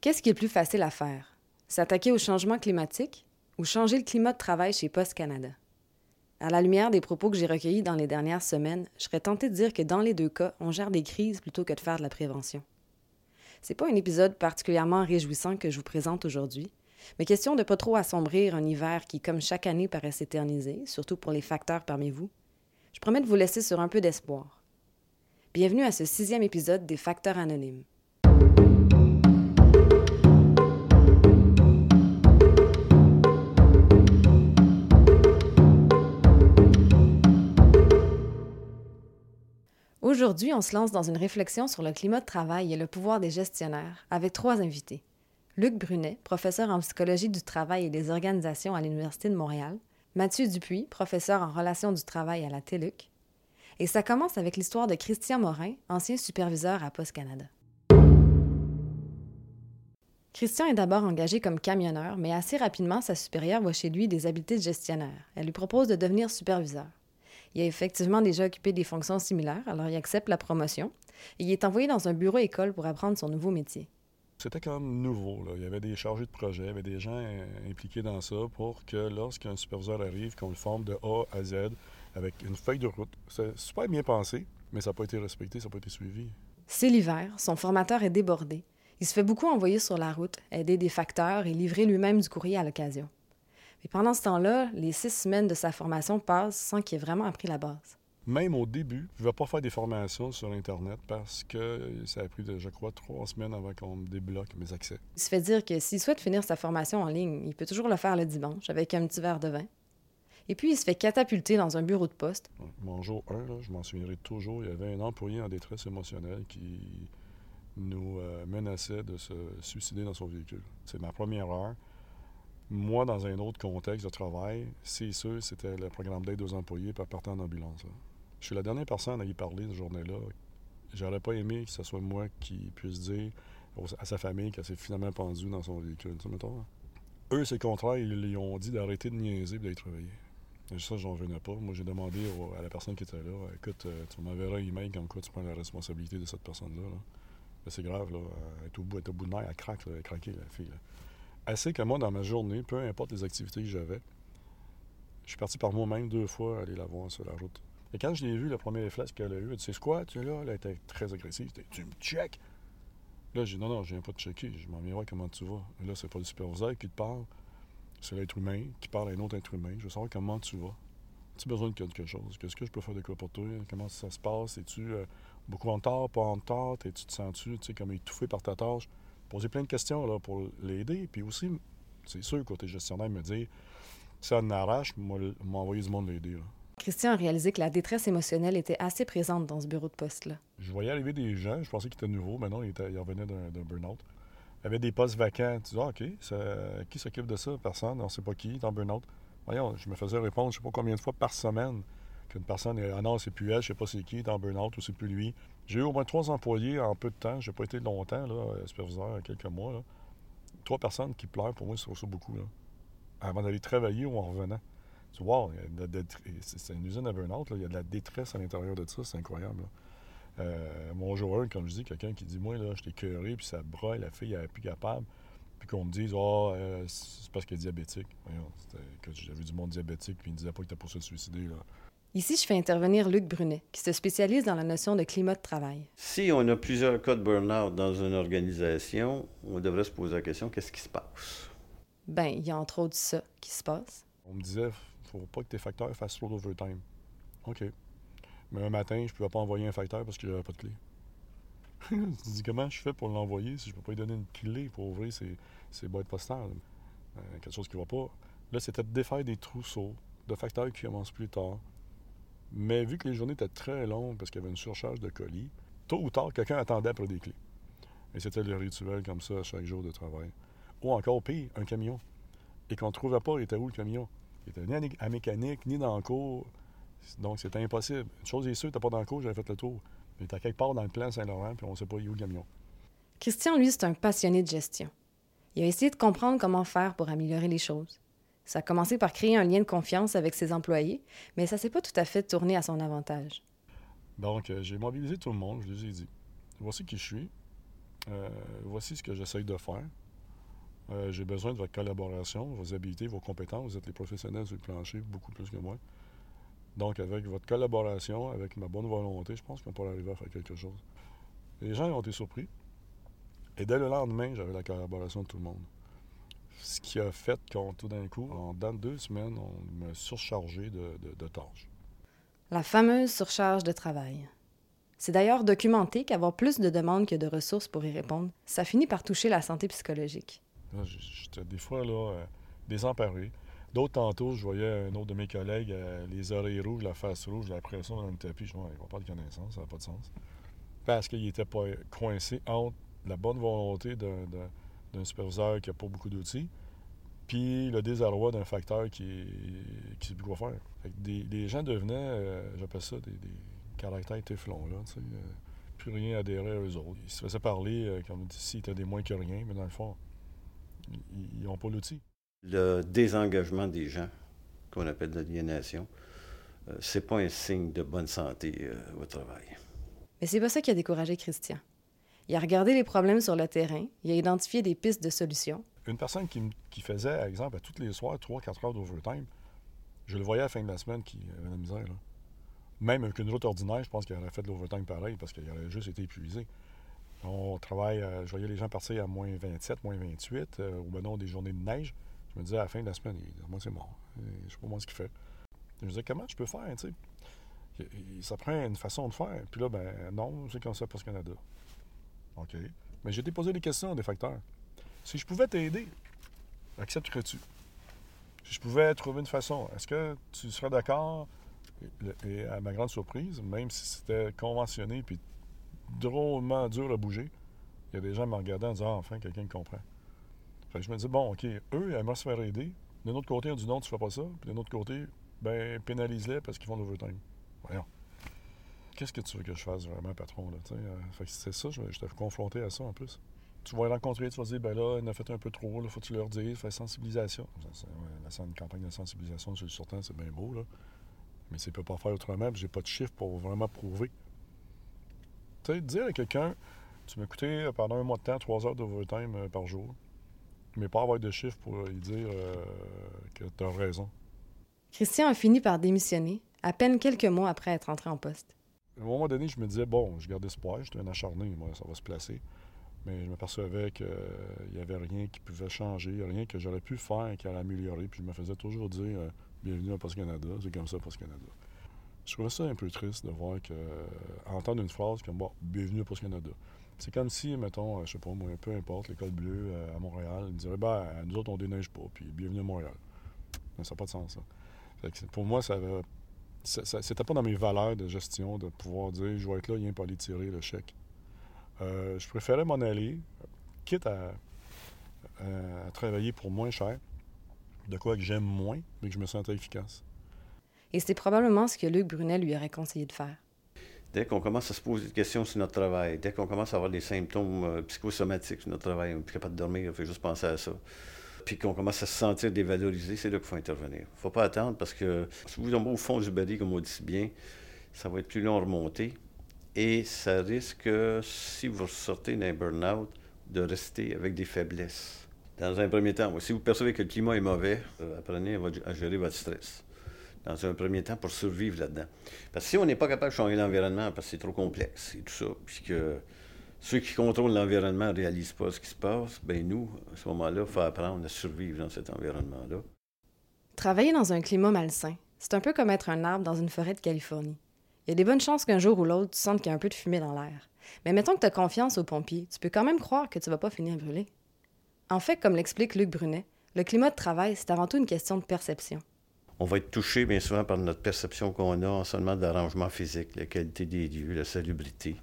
Qu'est-ce qui est plus facile à faire? S'attaquer au changement climatique ou changer le climat de travail chez Post Canada? À la lumière des propos que j'ai recueillis dans les dernières semaines, je serais tentée de dire que dans les deux cas, on gère des crises plutôt que de faire de la prévention. C'est pas un épisode particulièrement réjouissant que je vous présente aujourd'hui, mais question de pas trop assombrir un hiver qui, comme chaque année, paraît s'éterniser, surtout pour les facteurs parmi vous. Je promets de vous laisser sur un peu d'espoir. Bienvenue à ce sixième épisode des Facteurs anonymes. Aujourd'hui, on se lance dans une réflexion sur le climat de travail et le pouvoir des gestionnaires avec trois invités. Luc Brunet, professeur en psychologie du travail et des organisations à l'Université de Montréal, Mathieu Dupuis, professeur en relations du travail à la TELUC, et ça commence avec l'histoire de Christian Morin, ancien superviseur à Post Canada. Christian est d'abord engagé comme camionneur, mais assez rapidement, sa supérieure voit chez lui des habiletés de gestionnaire. Elle lui propose de devenir superviseur. Il a effectivement déjà occupé des fonctions similaires, alors il accepte la promotion et il est envoyé dans un bureau école pour apprendre son nouveau métier. C'était quand même nouveau. Là. Il y avait des chargés de projet, il y avait des gens euh, impliqués dans ça pour que lorsqu'un superviseur arrive, qu'on le forme de A à Z avec une feuille de route. C'est super bien pensé, mais ça n'a pas été respecté, ça n'a pas été suivi. C'est l'hiver, son formateur est débordé. Il se fait beaucoup envoyer sur la route, aider des facteurs et livrer lui-même du courrier à l'occasion. Mais pendant ce temps-là, les six semaines de sa formation passent sans qu'il ait vraiment appris la base. Même au début, je ne vais pas faire des formations sur Internet parce que ça a pris, je crois, trois semaines avant qu'on me débloque mes accès. Il se fait dire que s'il souhaite finir sa formation en ligne, il peut toujours le faire le dimanche avec un petit verre de vin. Et puis, il se fait catapulter dans un bureau de poste. Mon jour 1, je m'en souviendrai toujours, il y avait un employé en détresse émotionnelle qui nous euh, menaçait de se suicider dans son véhicule. C'est ma première heure. Moi, dans un autre contexte de travail, c'est sûr, c'était le programme d'aide aux employés par partir en ambulance. Je suis la dernière personne à y parler cette journée-là. J'aurais pas aimé que ce soit moi qui puisse dire à sa famille qu'elle s'est finalement pendue dans son véhicule. Hein. Eux, c'est le contraire. Ils lui ont dit d'arrêter de niaiser et d'être réveillé. Et ça, j'en venais pas. Moi, j'ai demandé à la personne qui était là écoute, euh, tu m'enverras un email comme quoi tu prends la responsabilité de cette personne-là. C'est grave, là. Elle est au bout, au bout de nerfs, elle craque, elle a craqué, la fille. Assez que moi, dans ma journée, peu importe les activités que j'avais, je suis parti par moi-même deux fois aller la voir sur la route. Et quand je l'ai vu, le premier réflexe qu'elle a eu, elle dit C'est quoi, tu là Elle était très agressive. Tu me check Là, j'ai dit Non, non, je viens pas te checker. Je m'en viens voir comment tu vas. Et là, c'est pas le superviseur qui te parle, c'est l'être humain qui parle à un autre être humain. Je veux savoir comment tu vas. As-tu besoin de quelque chose? Qu'est-ce que je peux faire de quoi pour toi? Comment ça se passe? Es-tu euh, beaucoup en retard, pas en retard? Tu te sens-tu comme étouffé par ta tâche? Poser plein de questions là, pour l'aider. Puis aussi, c'est sûr, côté gestionnaire, me dire ça n'arrache, m'envoyer du monde l'aider. Christian a réalisé que la détresse émotionnelle était assez présente dans ce bureau de poste-là. Je voyais arriver des gens, je pensais qu'ils étaient nouveaux, mais non, ils, étaient, revenaient d'un burn-out. Il y avait des postes vacants. Tu dis, ah, OK, qui s'occupe de ça? Personne, on ne sait pas qui, en burn-out. Voyons, je me faisais répondre, je ne sais pas combien de fois par semaine qu'une personne est, ah non, c'est plus elle, je ne sais pas c'est qui, il est en burn-out ou c'est plus lui. J'ai eu au moins trois employés en peu de temps. Je n'ai pas été longtemps, là, euh, superviseur, quelques mois. Trois personnes qui pleurent, pour moi, c'est ça beaucoup. Là. Avant d'aller travailler ou en revenant. Tu vois, c'est une usine à burn-out. Il y a de la détresse à l'intérieur de ça. C'est incroyable. Euh, mon comme je dis, quelqu'un qui dit Moi, là, je t'ai cœuré, puis ça broye, la fille, elle n'est plus capable. Puis qu'on me dise oh, c'est parce qu'elle est diabétique. J'avais du monde diabétique, puis il ne disait pas qu'il était pour se suicider. Là. Ici, je fais intervenir Luc Brunet, qui se spécialise dans la notion de climat de travail. Si on a plusieurs cas de burn-out dans une organisation, on devrait se poser la question qu'est-ce qui se passe? Ben, il y a entre autres ça qui se passe. On me disait faut pas que tes facteurs fassent trop d'overtime. OK. Mais un matin, je ne pouvais pas envoyer un facteur parce que j'avais pas de clé. je dis comment je fais pour l'envoyer si je peux pas lui donner une clé pour ouvrir ses, ses boîtes postales? Euh, quelque chose qui ne va pas. Là, c'était de défaire des trousseaux de facteurs qui commencent plus tard mais vu que les journées étaient très longues parce qu'il y avait une surcharge de colis, tôt ou tard, quelqu'un attendait pour des clés. Et c'était le rituel comme ça chaque jour de travail. Ou encore pire, un camion. Et qu'on ne trouvait pas, il était où le camion? Il était ni à mécanique, ni dans le cours. Donc c'était impossible. Une chose est sûre, n'était pas dans le cours, j'avais fait le tour. Il était quelque part dans le plan Saint-Laurent, puis on ne sait pas où le camion. Christian, lui, c'est un passionné de gestion. Il a essayé de comprendre comment faire pour améliorer les choses. Ça a commencé par créer un lien de confiance avec ses employés, mais ça s'est pas tout à fait tourné à son avantage. Donc, euh, j'ai mobilisé tout le monde, je les ai dit. Voici qui je suis. Euh, voici ce que j'essaye de faire. Euh, j'ai besoin de votre collaboration, vos habiletés, vos compétences. Vous êtes les professionnels sur le plancher, beaucoup plus que moi. Donc, avec votre collaboration, avec ma bonne volonté, je pense qu'on pourrait arriver à faire quelque chose. Les gens ont été surpris. Et dès le lendemain, j'avais la collaboration de tout le monde. Ce qui a fait qu'on, tout d'un coup, en dans deux semaines, on m'a surchargé de, de tâches. La fameuse surcharge de travail. C'est d'ailleurs documenté qu'avoir plus de demandes que de ressources pour y répondre, ça finit par toucher la santé psychologique. J'étais des fois là, euh, désemparé. D'autres tantôt, je voyais un autre de mes collègues, euh, les oreilles rouges, la face rouge, la pression dans le tapis. Je me disais, il va pas de connaissance, ça n'a pas de sens. Parce qu'il n'était pas coincé entre la bonne volonté d'un superviseur qui n'a pas beaucoup d'outils, puis le désarroi d'un facteur qui ne sait plus quoi faire. des, gens devenaient, euh, j'appelle ça, des, des caractères téflons, là, tu sais, plus rien adhérer à eux autres. Ils se faisaient parler comme s'ils étaient des moins que rien, mais dans le fond, ils n'ont pas l'outil. Le désengagement des gens, qu'on appelle l'aliénation, euh, c'est pas un signe de bonne santé euh, au travail. Mais c'est pas ça qui a découragé Christian. Il a regardé les problèmes sur le terrain, il a identifié des pistes de solutions. Une personne qui, faisait, par exemple, à tous les soirs, 3-4 heures d'overtime, je le voyais à la fin de la semaine qui avait la misère. Même avec une route ordinaire, je pense qu'il aurait fait de l'overtime pareil parce qu'il aurait juste été épuisé. On travaille, euh, je voyais les gens partir à moins 27, moins 28, euh, ou ben non, des journées de neige. Je me disais à la fin de la semaine, moi c'est mort. Je sais pas moi ce qu'il fait. Je me disais, comment je peux faire, tu sais? Ça prend une façon de faire. Puis là, ben non, c'est comme ça pour ce Canada. Mais j'ai déposé des questions des facteurs. Si je pouvais t'aider, accepterais-tu? Si je pouvais trouver une façon, est-ce que tu serais d'accord? Et à ma grande surprise, même si c'était conventionné puis drôlement dur à bouger. Il y a des gens me regardant en disant ah, enfin, quelqu'un comprend. Fait je me dis bon, OK, eux, aimeraient se faire aider. D'un autre côté, on dit non, tu ne fais pas ça. Puis d'un autre côté, ben, pénalise-les parce qu'ils font l'overtime. Voyons. Qu'est-ce que tu veux que je fasse vraiment, patron? Là, euh, fait que c'est ça, je, je t'ai confronté à ça en plus. Tu vas les rencontrer, tu vas dire, ben là, il en a fait un peu trop, il faut que tu leur dises, faire sensibilisation. la une campagne de sensibilisation sur le sortant, c'est bien beau, là. Mais ça ne peut pas faire autrement, j'ai pas de chiffre pour vraiment prouver tu sais, dire à quelqu'un, tu m'as coûté pendant un mois de temps, trois heures d'overtime euh, par jour, mais pas avoir de chiffres pour lui dire euh, que tu as raison. Christian a fini par démissionner, à peine quelques mois après être entré en poste. À un moment donné, je me disais, bon, je garde espoir, j'étais un acharné, moi, ça va se placer. Mais je m'apercevais qu'il n'y avait rien qui pouvait changer, rien que j'aurais pu faire qui allait améliorer. Puis je me faisais toujours dire, euh, bienvenue à Post Canada, c'est comme ça Post Canada. Je trouvais ça un peu triste de voir que, euh, entendre une phrase comme bon, bienvenue à Post Canada. C'est comme si, mettons, euh, je sais pas moi, peu importe, l'école bleue euh, à Montréal, ils dirait ben, nous autres, on déneige pas, puis bienvenue à Montréal. ça n'a pas de sens, ça. pour moi, ça C'était pas dans mes valeurs de gestion de pouvoir dire je vais être là, il vient pas aller tirer le chèque. je préférais m'en aller, quitte à, à, travailler pour moins cher, de quoi que j'aime moins, mais que je me sentais efficace. Et c'est probablement ce que Luc Brunet lui aurait conseillé de faire. Dès qu'on commence à se poser des questions sur notre travail, dès qu'on commence à avoir des symptômes euh, psychosomatiques sur notre travail, on n'est plus capable de dormir, il faut juste penser à ça. Puis qu'on commence à se sentir dévalorisé, c'est là qu'il faut intervenir. Il ne faut pas attendre parce que si vous tombez au fond du baril, comme on dit si bien, ça va être plus long à remonter. Et ça risque, si vous sortez d'un burn-out, de rester avec des faiblesses. Dans un premier temps, si vous percevez que le climat est mauvais, euh, apprenez à gérer votre stress dans un premier temps pour survivre là-dedans. Parce que si on n'est pas capable de changer l'environnement parce que c'est trop complexe et tout ça, puisque ceux qui contrôlent l'environnement ne réalisent pas ce qui se passe, bien nous, à ce moment-là, il faut apprendre à survivre dans cet environnement-là. Travailler dans un climat malsain, c'est un peu comme être un arbre dans une forêt de Californie. Il y a des bonnes chances qu'un jour ou l'autre, tu sentes qu'il y a un peu de fumée dans l'air. Mais mettons que tu as confiance aux pompiers, tu peux quand même croire que tu vas pas finir brûlé. En fait, comme l'explique Luc Brunet, le climat de travail, c'est avant tout une question de perception on va être touché bien souvent par notre perception qu'on a en seulement de l'arrangement physique, la qualité des lieux, la salubrité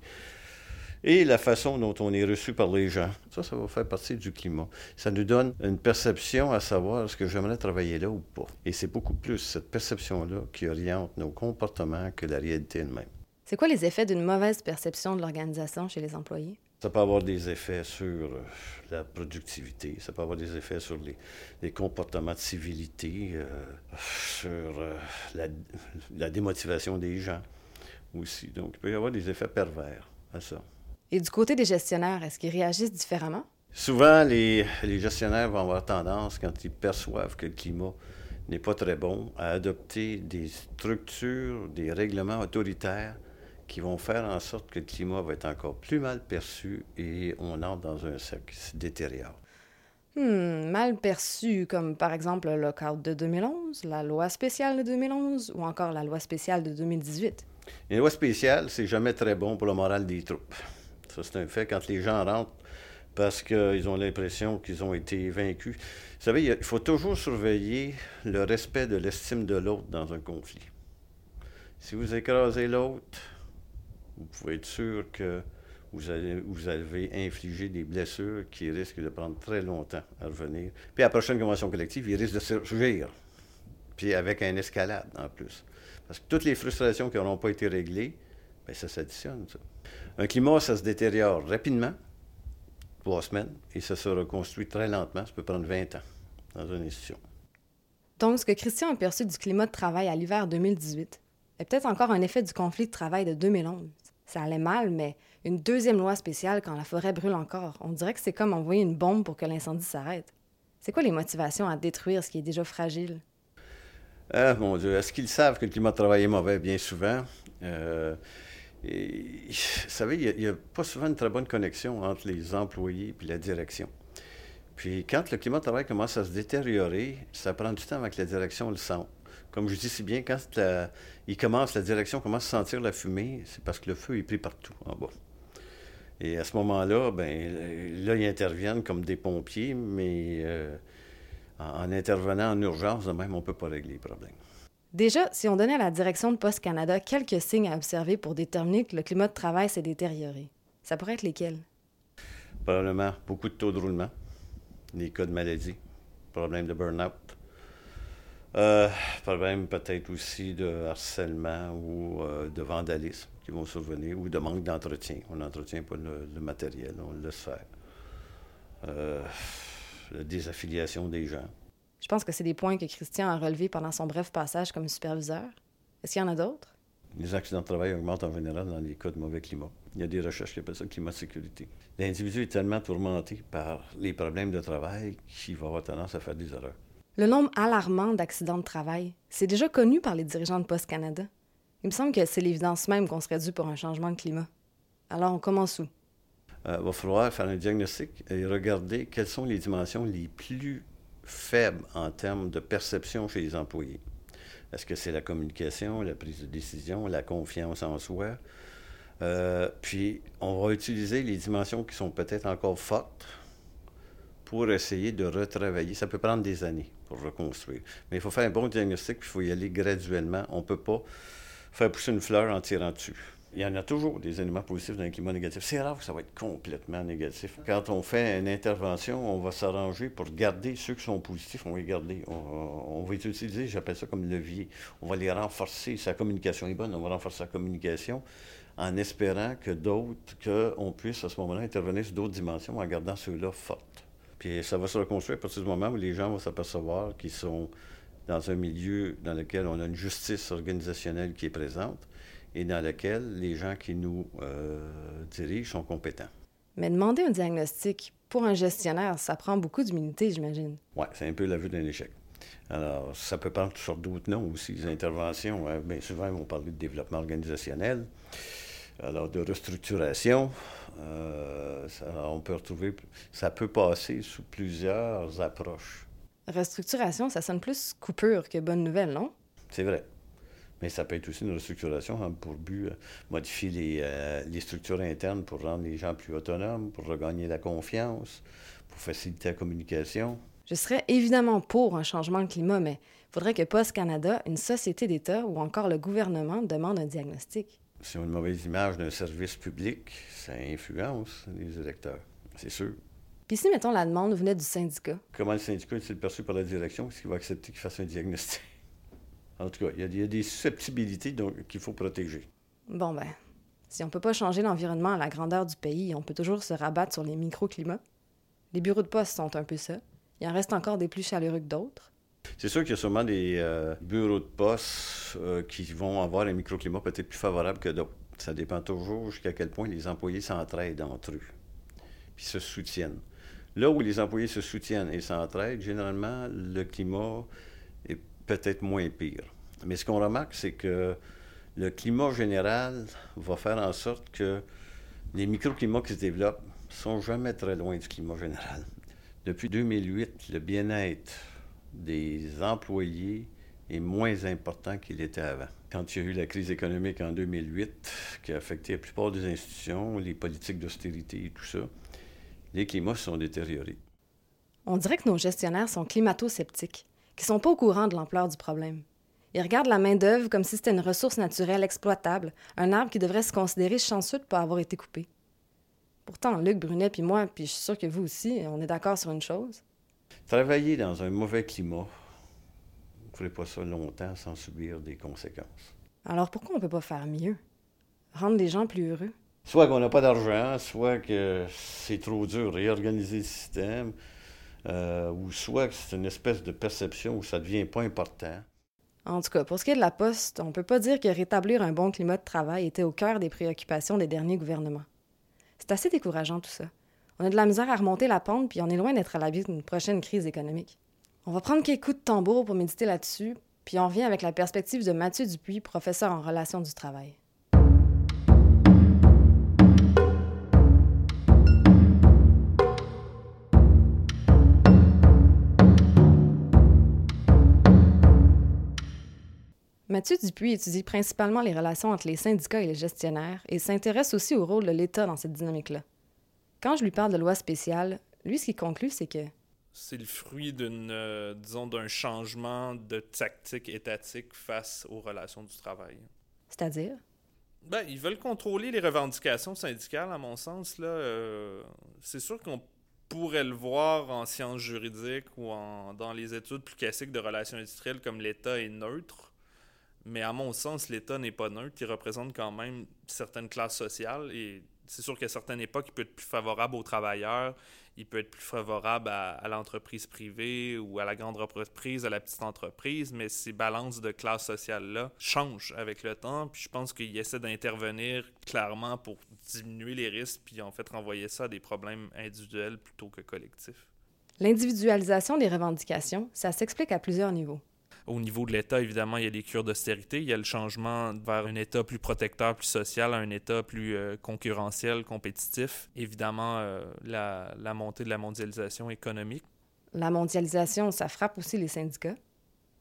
et la façon dont on est reçu par les gens. Ça, ça va faire partie du climat. Ça nous donne une perception à savoir est-ce que j'aimerais travailler là ou pas. Et c'est beaucoup plus cette perception-là qui oriente nos comportements que la réalité elle-même. C'est quoi les effets d'une mauvaise perception de l'organisation chez les employés? Ça peut avoir des effets sur euh, la productivité, ça peut avoir des effets sur les, comportements de civilité, euh, sur euh, la, démotivation des gens aussi. Donc, il peut y avoir des effets pervers à ça. Et du côté des gestionnaires, est-ce qu'ils réagissent différemment? Souvent, les, les, gestionnaires vont avoir tendance, quand ils perçoivent que le climat n'est pas très bon, à adopter des structures, des règlements autoritaires qui vont faire en sorte que le climat va être encore plus mal perçu et on entre dans un cercle qui se détériore. Hmm, mal perçu, comme par exemple le lockout de 2011, la loi spéciale de 2011 ou encore la loi spéciale de 2018. Une loi spéciale, c'est jamais très bon pour le moral des troupes. Ça, c'est un fait. Quand les gens rentrent parce qu'ils ont l'impression qu'ils ont été vaincus. Vous savez, il faut toujours surveiller le respect de l'estime de l'autre dans un conflit. Si vous écrasez l'autre, vous pouvez être sûr que vous, allez, vous avez infligé des blessures qui risquent de prendre très longtemps à revenir. Puis à la prochaine convention collective, il risque de surgir. Puis avec un escalade en plus. Parce que toutes les frustrations qui n'auront pas été réglées, bien, ça s'additionne. Un climat, ça se détériore rapidement, trois semaines, et ça se reconstruit très lentement. Ça peut prendre 20 ans dans une institution. Donc, ce que Christian a perçu du climat de travail à l'hiver 2018 est peut-être encore un effet du conflit de travail de 2011. Ça allait mal, mais une deuxième loi spéciale quand la forêt brûle encore, on dirait que c'est comme envoyer une bombe pour que l'incendie s'arrête. C'est quoi les motivations à détruire ce qui est déjà fragile? Ah, mon Dieu, est-ce qu'ils savent que le climat de travail est mauvais? Bien souvent. Euh, et, vous savez, il n'y a, pas souvent une très bonne connexion entre les employés et la direction. Puis quand le climat de travail commence à se détériorer, ça prend du temps avant que la direction le sente. Comme je dis si bien, quand la, il commence, la direction commence à sentir la fumée, c'est parce que le feu est pris partout en bas. Et à ce moment-là, ben là, ils interviennent comme des pompiers, mais euh, en, intervenant en urgence, de même, on ne peut pas régler les problèmes. Déjà, si on donnait à la direction de Poste Canada quelques signes à observer pour déterminer que le climat de travail s'est détérioré, ça pourrait être lesquels? Probablement beaucoup de taux de roulement, des cas de maladie, problèmes de burn-out, euh, problème peut-être aussi de harcèlement ou euh, de vandalisme qui vont survenir ou de manque d'entretien. On n'entretient pas le, matériel, on le laisse faire. Euh, la désaffiliation des gens. Je pense que c'est des points que Christian a relevés pendant son bref passage comme superviseur. Est-ce qu'il y en a d'autres? Les accidents de travail augmentent en général dans les cas de mauvais climat. Il y a des recherches qui appellent ça climat de sécurité. L'individu est tellement tourmenté par les problèmes de travail qu'il va avoir tendance à faire des erreurs. Le nombre alarmant d'accidents de travail, c'est déjà connu par les dirigeants de Post Canada. Il me semble que c'est l'évidence même qu'on serait dû pour un changement de climat. Alors, on commence où? Il euh, va falloir faire un diagnostic et regarder quelles sont les dimensions les plus faibles en termes de perception chez les employés. Est-ce que c'est la communication, la prise de décision, la confiance en soi? Euh, puis, on va utiliser les dimensions qui sont peut-être encore fortes pour essayer de retravailler. Ça peut prendre des années pour reconstruire. Mais il faut faire un bon diagnostic, puis il faut y aller graduellement. On ne peut pas faire pousser une fleur en tirant dessus. Il y en a toujours des éléments positifs dans un climat négatif. C'est rare que ça va être complètement négatif. Quand on fait une intervention, on va s'arranger pour garder ceux qui sont positifs, on va les garder. On, va les utiliser, j'appelle ça comme levier. On va les renforcer. Sa communication est bonne, on va renforcer sa communication en espérant que d'autres, qu'on puisse à ce moment-là intervenir sur d'autres dimensions en gardant ceux-là fortes. Puis ça va se reconstruire à partir du moment où les gens vont s'apercevoir qu'ils sont dans un milieu dans lequel on a une justice organisationnelle qui est présente et dans lequel les gens qui nous euh, dirigent sont compétents. Mais demander un diagnostic pour un gestionnaire, ça prend beaucoup d'humilité, j'imagine. Oui, c'est un peu la vue d'un échec. Alors, ça peut prendre toutes sortes d'autres noms aussi. Les interventions, hein, bien souvent, ils vont parler de développement organisationnel, alors de restructuration, euh, ça, on peut retrouver, ça peut passer sous plusieurs approches. Restructuration, ça sonne plus coupure que bonne nouvelle, non? C'est vrai. Mais ça peut être aussi une restructuration hein, pour but euh, modifier les, euh, les, structures internes pour rendre les gens plus autonomes, pour regagner la confiance, pour faciliter la communication. Je serais évidemment pour un changement de climat, mais il faudrait que Post Canada, une société d'État ou encore le gouvernement demande un diagnostic si on a une mauvaise image d'un service public, ça influence les électeurs, c'est sûr. Puis si, mettons, la demande venait du syndicat? Comment le syndicat est-il perçu par la direction? Est-ce qu'il va accepter qu'il fasse un diagnostic? En tout cas, il y, a des susceptibilités qu'il faut protéger. Bon, ben, si on ne peut pas changer l'environnement à la grandeur du pays, on peut toujours se rabattre sur les microclimats. Les bureaux de poste sont un peu ça. Il en reste encore des plus chaleureux que d'autres. C'est sûr qu'il y a sûrement des euh, bureaux de poste euh, qui vont avoir un microclimat peut-être plus favorable que d'autres. Ça dépend toujours jusqu'à quel point les employés s'entraident entre eux, puis se soutiennent. Là où les employés se soutiennent et s'entraident, généralement, le climat peut-être moins pire. Mais ce qu'on remarque, c'est que le climat général va faire en sorte que les microclimats qui se développent sont jamais très loin du climat général. Depuis 2008, le bien-être des employés est moins important qu'il était avant. Quand il y a eu la crise économique en 2008, qui a affecté la plupart des institutions, les politiques d'austérité et tout ça, les climats se sont détériorés. On dirait que nos gestionnaires sont climato-sceptiques, qui sont pas au courant de l'ampleur du problème. Ils regardent la main-d'œuvre comme si c'était une ressource naturelle exploitable, un arbre qui devrait se considérer chanceux de ne pas avoir été coupé. Pourtant, Luc, Brunet, puis moi, puis je suis sûr que vous aussi, on est d'accord sur une chose. Travailler dans un mauvais climat, vous ne ferez pas ça longtemps sans subir des conséquences. Alors pourquoi on ne peut pas faire mieux? Rendre les gens plus heureux? Soit qu'on n'a pas d'argent, soit que c'est trop dur de réorganiser le système, euh, ou soit c'est une espèce de perception où ça devient pas important. En tout cas, pour ce qui est de la Poste, on ne peut pas dire que rétablir un bon climat de travail était au cœur des préoccupations des derniers gouvernements. C'est assez décourageant tout ça. On a de la misère à remonter la pente, puis on est loin d'être à l'abri d'une prochaine crise économique. On va prendre quelques coups de tambour pour méditer là-dessus, puis on revient avec la perspective de Mathieu Dupuis, professeur en relations du travail. Mathieu Dupuis étudie principalement les relations entre les syndicats et les gestionnaires et s'intéresse aussi au rôle de l'État dans cette dynamique-là. Quand je lui parle de loi spéciale, lui, ce qu'il conclut, c'est que c'est le fruit d'une, euh, disons, d'un changement de tactique étatique face aux relations du travail. C'est-à-dire? Ben, ils veulent contrôler les revendications syndicales, à mon sens. Là, euh, c'est sûr qu'on pourrait le voir en sciences juridiques ou en, dans les études plus classiques de relations industrielles comme l'État est neutre. Mais à mon sens, l'État n'est pas neutre. Il représente quand même certaines classes sociales. Et c'est sûr qu'à certaines époques, il peut être plus favorable aux travailleurs, il peut être plus favorable à, l'entreprise privée ou à la grande entreprise, à la petite entreprise. Mais ces balances de classe sociale-là changent avec le temps. Puis je pense qu'il essaie d'intervenir clairement pour diminuer les risques, puis en fait renvoyer ça à des problèmes individuels plutôt que collectifs. L'individualisation des revendications, ça s'explique à plusieurs niveaux. Au niveau de l'État, évidemment, il y a les cures d'austérité, il y a le changement vers un État plus protecteur, plus social, un État plus euh, concurrentiel, compétitif. Évidemment, euh, la, la montée de la mondialisation économique. La mondialisation, ça frappe aussi les syndicats.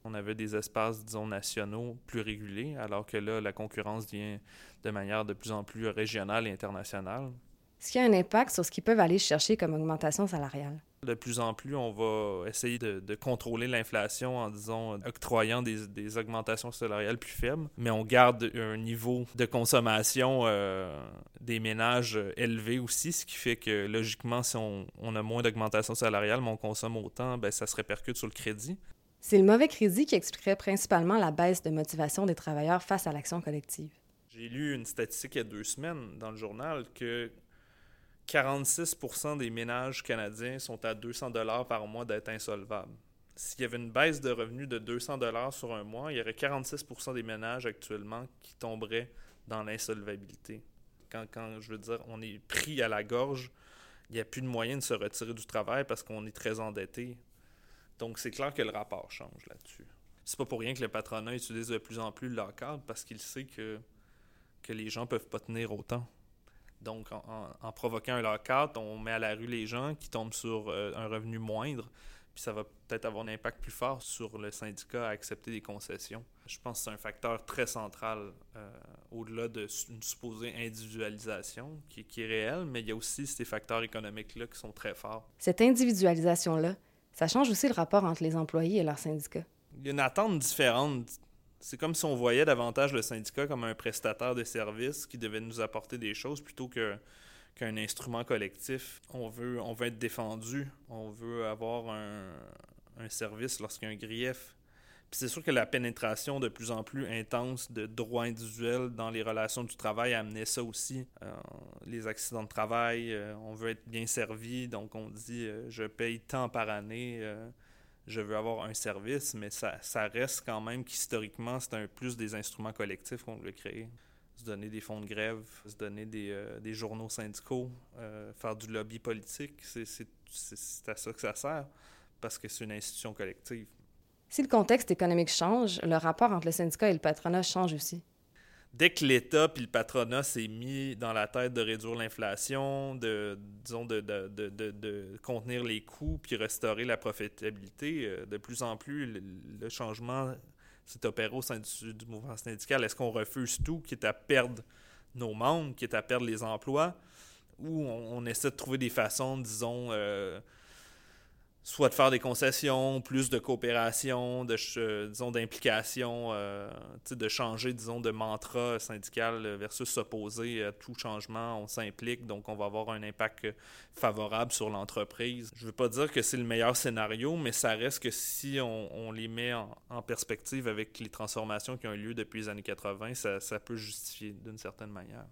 On avait des espaces, disons, nationaux plus régulés, alors que là, la concurrence vient de manière de plus en plus régionale et internationale. Ce qui a un impact sur ce qu'ils peuvent aller chercher comme augmentation salariale? De plus en plus, on va essayer de, contrôler l'inflation en, disons, octroyant des, augmentations salariales plus faibles, mais on garde un niveau de consommation euh, des ménages élevé aussi, ce qui fait que logiquement, si on, a moins d'augmentation salariale, mais on consomme autant, ben, ça se répercute sur le crédit. C'est le mauvais crédit qui expliquerait principalement la baisse de motivation des travailleurs face à l'action collective. J'ai lu une statistique il y a deux semaines dans le journal que 46% des ménages canadiens sont à 200 dollars par mois d'être insolvables. S'il y avait une baisse de revenus de 200 dollars sur un mois, il y aurait 46% des ménages actuellement qui tomberaient dans l'insolvabilité. Quand, je veux dire, on est pris à la gorge, il n'y a plus de moyen de se retirer du travail parce qu'on est très endetté. Donc, c'est clair que le rapport change là-dessus. C'est pas pour rien que le patronat utilise de plus en plus le cadre parce qu'il sait que, que les gens peuvent pas tenir autant. Donc, en, provoquant un lockout, on met à la rue les gens qui tombent sur euh, un revenu moindre, puis ça va peut-être avoir un impact plus fort sur le syndicat à accepter des concessions. Je pense que c'est un facteur très central euh, au-delà d'une supposée individualisation qui, qui, est réelle, mais il y a aussi ces facteurs économiques-là qui sont très forts. Cette individualisation-là, ça change aussi le rapport entre les employés et leurs syndicats. Il y a une attente différente c'est comme si on voyait davantage le syndicat comme un prestataire de services qui devait nous apporter des choses plutôt que qu'un instrument collectif. On veut, on veut être défendu, on veut avoir un, un service lorsqu'il y a un grief. Puis c'est sûr que la pénétration de plus en plus intense de droits individuels dans les relations du travail amenait ça aussi. Euh, les accidents de travail, euh, on veut être bien servi, donc on dit euh, je paye tant par année je veux avoir un service, mais ça, ça reste quand même qu'historiquement, c'est un plus des instruments collectifs qu'on veut créer. se donner des fonds de grève, se donner des, euh, des journaux syndicaux, euh, faire du lobby politique. C'est à ça que ça sert, parce que c'est une institution collective. Si le contexte économique change, le rapport entre le syndicat et le patronat change aussi. Dès que l'État puis le patronat s'est mis dans la tête de réduire l'inflation, de, disons, de, contenir les coûts puis restaurer la profitabilité, euh, de plus en plus, le, changement s'est opéré au sein du, du mouvement syndical. Est-ce qu'on refuse tout, qui est à perdre nos membres, qui est à perdre les emplois, ou on, on essaie de trouver des façons, disons, euh, soit de faire des concessions, plus de coopération, de, euh, disons, d'implication, euh, de changer, disons, de mantra syndical versus s'opposer à tout changement. On s'implique, donc on va avoir un impact favorable sur l'entreprise. Je ne veux pas dire que c'est le meilleur scénario, mais ça reste que si on, les met en, perspective avec les transformations qui ont eu lieu depuis les années 80, ça, ça peut justifier d'une certaine manière.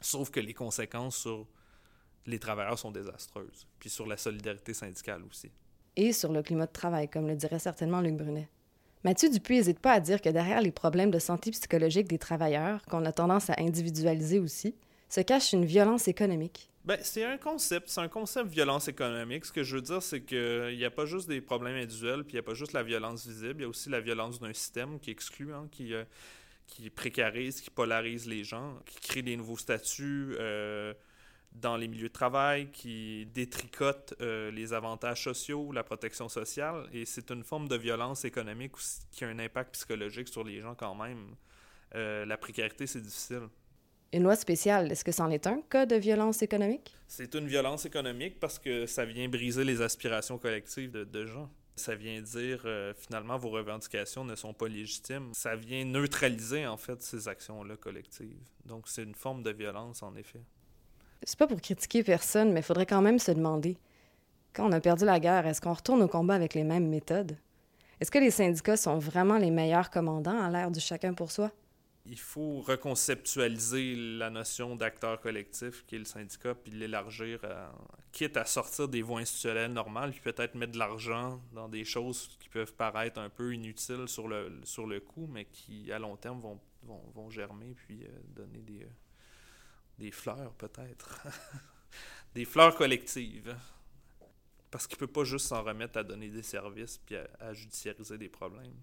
Sauf que les conséquences sur les travailleurs sont désastreuses. Puis sur la solidarité syndicale aussi. Et sur le climat de travail, comme le dirait certainement Luc Brunet. Mathieu Dupuis n'hésite pas à dire que derrière les problèmes de santé psychologique des travailleurs, qu'on a tendance à individualiser aussi, se cache une violence économique. Ben, c'est un concept, c'est un concept violence économique. Ce que je veux dire, c'est qu'il n'y a pas juste des problèmes individuels, puis il n'y a pas juste la violence visible, il y a aussi la violence d'un système qui exclut, hein, qui, euh, qui précarise, qui polarise les gens, qui crée des nouveaux statuts. Euh, dans les milieux de travail, qui détricote euh, les avantages sociaux, la protection sociale. Et c'est une forme de violence économique qui a un impact psychologique sur les gens quand même. Euh, la précarité, c'est difficile. Une loi spéciale, est-ce que c'en est un cas de violence économique? C'est une violence économique parce que ça vient briser les aspirations collectives de, gens. Ça vient dire euh, finalement vos revendications ne sont pas légitimes. Ça vient neutraliser en fait ces actions-là collectives. Donc c'est une forme de violence en effet c'est pas pour critiquer personne, mais il faudrait quand même se demander quand on a perdu la guerre, est-ce qu'on retourne au combat avec les mêmes méthodes? Est-ce que les syndicats sont vraiment les meilleurs commandants à l'ère du chacun pour soi? Il faut reconceptualiser la notion d'acteur collectif qui est le syndicat, puis l'élargir, quitte à sortir des voies institutionnelles normales, puis peut-être mettre de l'argent dans des choses qui peuvent paraître un peu inutiles sur le, sur le coup, mais qui, à long terme, vont, vont, vont germer, puis euh, donner des, euh, des fleurs, peut-être. des fleurs collectives. Parce qu'il ne peut pas juste s'en remettre à donner des services puis à, judiciariser des problèmes.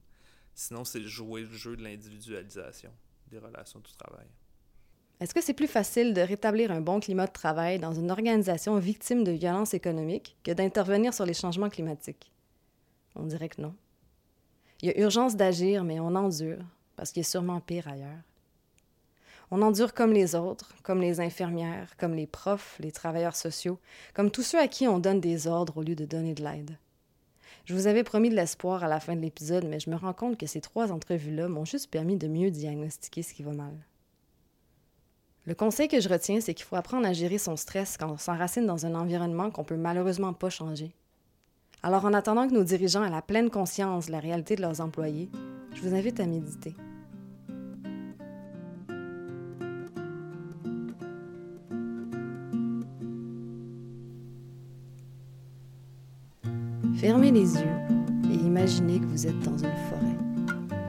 Sinon, c'est jouer le jeu de l'individualisation des relations du travail. Est-ce que c'est plus facile de rétablir un bon climat de travail dans une organisation victime de violences économiques que d'intervenir sur les changements climatiques? On dirait que non. Il y a urgence d'agir, mais on endure, parce qu'il est sûrement pire ailleurs. On endure comme les autres, comme les infirmières, comme les profs, les travailleurs sociaux, comme tous ceux à qui on donne des ordres au lieu de donner de l'aide. Je vous avais promis de l'espoir à la fin de l'épisode, mais je me rends compte que ces trois entrevues-là m'ont juste permis de mieux diagnostiquer ce qui va mal. Le conseil que je retiens, c'est qu'il faut apprendre à gérer son stress quand on s'enracine dans un environnement qu'on peut malheureusement pas changer. Alors en attendant que nos dirigeants aient la pleine conscience de la réalité de leurs employés, je vous invite à méditer. Fermez les yeux et imaginez que vous êtes dans une forêt,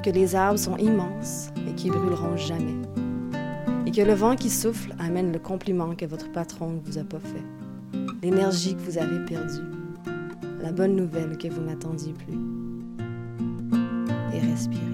que les arbres sont immenses et qui brûleront jamais, et que le vent qui souffle amène le compliment que votre patron ne vous a pas fait, l'énergie que vous avez perdue, la bonne nouvelle que vous n'attendiez plus. Et respirez.